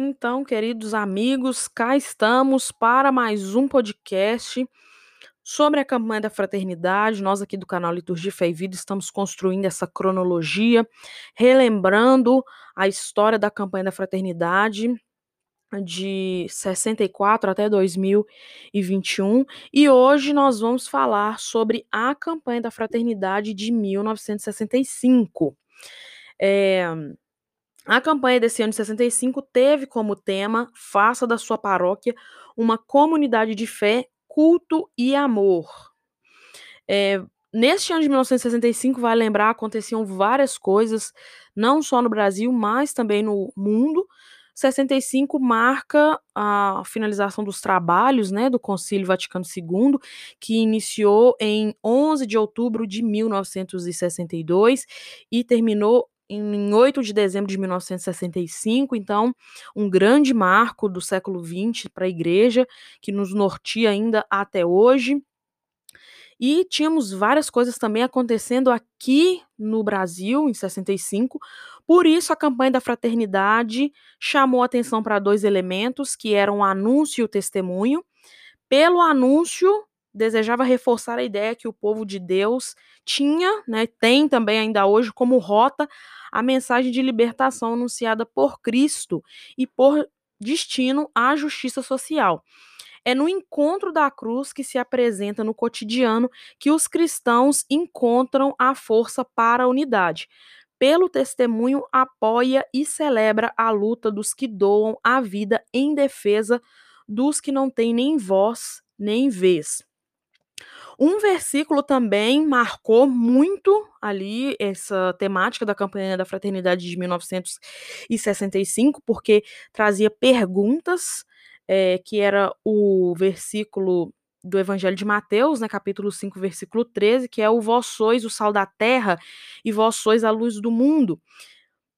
Então, queridos amigos, cá estamos para mais um podcast sobre a campanha da fraternidade. Nós aqui do canal Liturgia Fé e Vida estamos construindo essa cronologia, relembrando a história da campanha da fraternidade de 64 até 2021 e hoje nós vamos falar sobre a campanha da fraternidade de 1965. É, a campanha desse ano de 65 teve como tema Faça da sua paróquia uma comunidade de fé, culto e amor. É, neste ano de 1965, vai lembrar, aconteciam várias coisas, não só no Brasil, mas também no mundo. 65 marca a finalização dos trabalhos né, do Concílio Vaticano II, que iniciou em 11 de outubro de 1962 e terminou em 8 de dezembro de 1965, então, um grande marco do século XX para a igreja, que nos norteia ainda até hoje. E tínhamos várias coisas também acontecendo aqui no Brasil, em 65. Por isso, a campanha da fraternidade chamou atenção para dois elementos, que eram o anúncio e o testemunho. Pelo anúncio, desejava reforçar a ideia que o povo de Deus tinha, né, tem também ainda hoje como rota a mensagem de libertação anunciada por Cristo e por destino à justiça social. É no encontro da cruz que se apresenta no cotidiano que os cristãos encontram a força para a unidade. Pelo testemunho, apoia e celebra a luta dos que doam a vida em defesa dos que não têm nem voz nem vez. Um versículo também marcou muito ali essa temática da campanha da fraternidade de 1965, porque trazia perguntas, é, que era o versículo do Evangelho de Mateus, né, capítulo 5, versículo 13, que é o vós sois o sal da terra e vós sois a luz do mundo.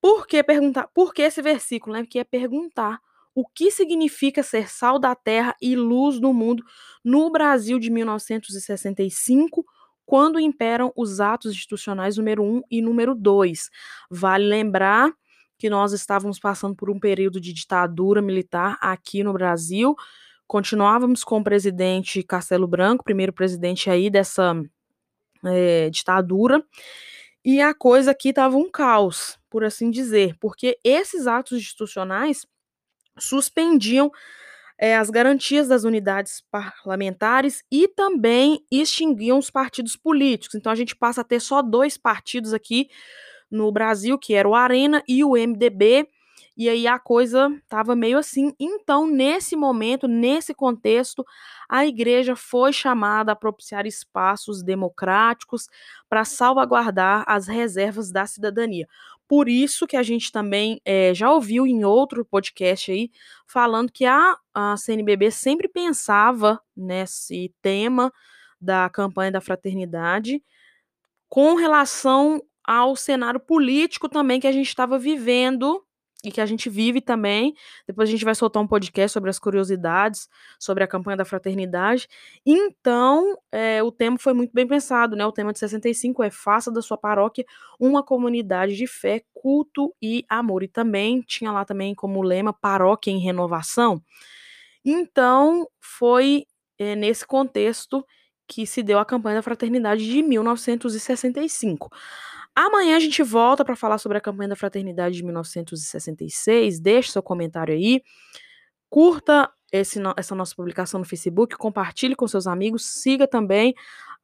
Por que perguntar? Por que esse versículo, né? Que é perguntar o que significa ser sal da terra e luz do mundo no Brasil de 1965, quando imperam os atos institucionais número 1 e número 2. Vale lembrar que nós estávamos passando por um período de ditadura militar aqui no Brasil. Continuávamos com o presidente Castelo Branco, primeiro presidente aí dessa é, ditadura, e a coisa aqui estava um caos, por assim dizer, porque esses atos institucionais suspendiam é, as garantias das unidades parlamentares e também extinguiam os partidos políticos. Então a gente passa a ter só dois partidos aqui no Brasil, que era o Arena e o MDB, e aí a coisa estava meio assim. Então, nesse momento, nesse contexto, a igreja foi chamada a propiciar espaços democráticos para salvaguardar as reservas da cidadania. Por isso que a gente também é, já ouviu em outro podcast aí falando que a, a CNBB sempre pensava nesse tema da campanha da fraternidade com relação ao cenário político também que a gente estava vivendo e que a gente vive também. Depois a gente vai soltar um podcast sobre as curiosidades, sobre a campanha da fraternidade. Então, é, o tema foi muito bem pensado, né? O tema de 65 é Faça da sua paróquia uma comunidade de fé, culto e amor. E também tinha lá também como lema Paróquia em Renovação. Então, foi é, nesse contexto que se deu a campanha da fraternidade de 1965. Amanhã a gente volta para falar sobre a campanha da fraternidade de 1966. Deixe seu comentário aí. Curta esse, essa nossa publicação no Facebook, compartilhe com seus amigos, siga também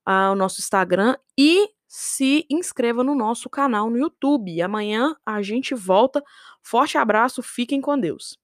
uh, o nosso Instagram e se inscreva no nosso canal no YouTube. Amanhã a gente volta. Forte abraço, fiquem com Deus.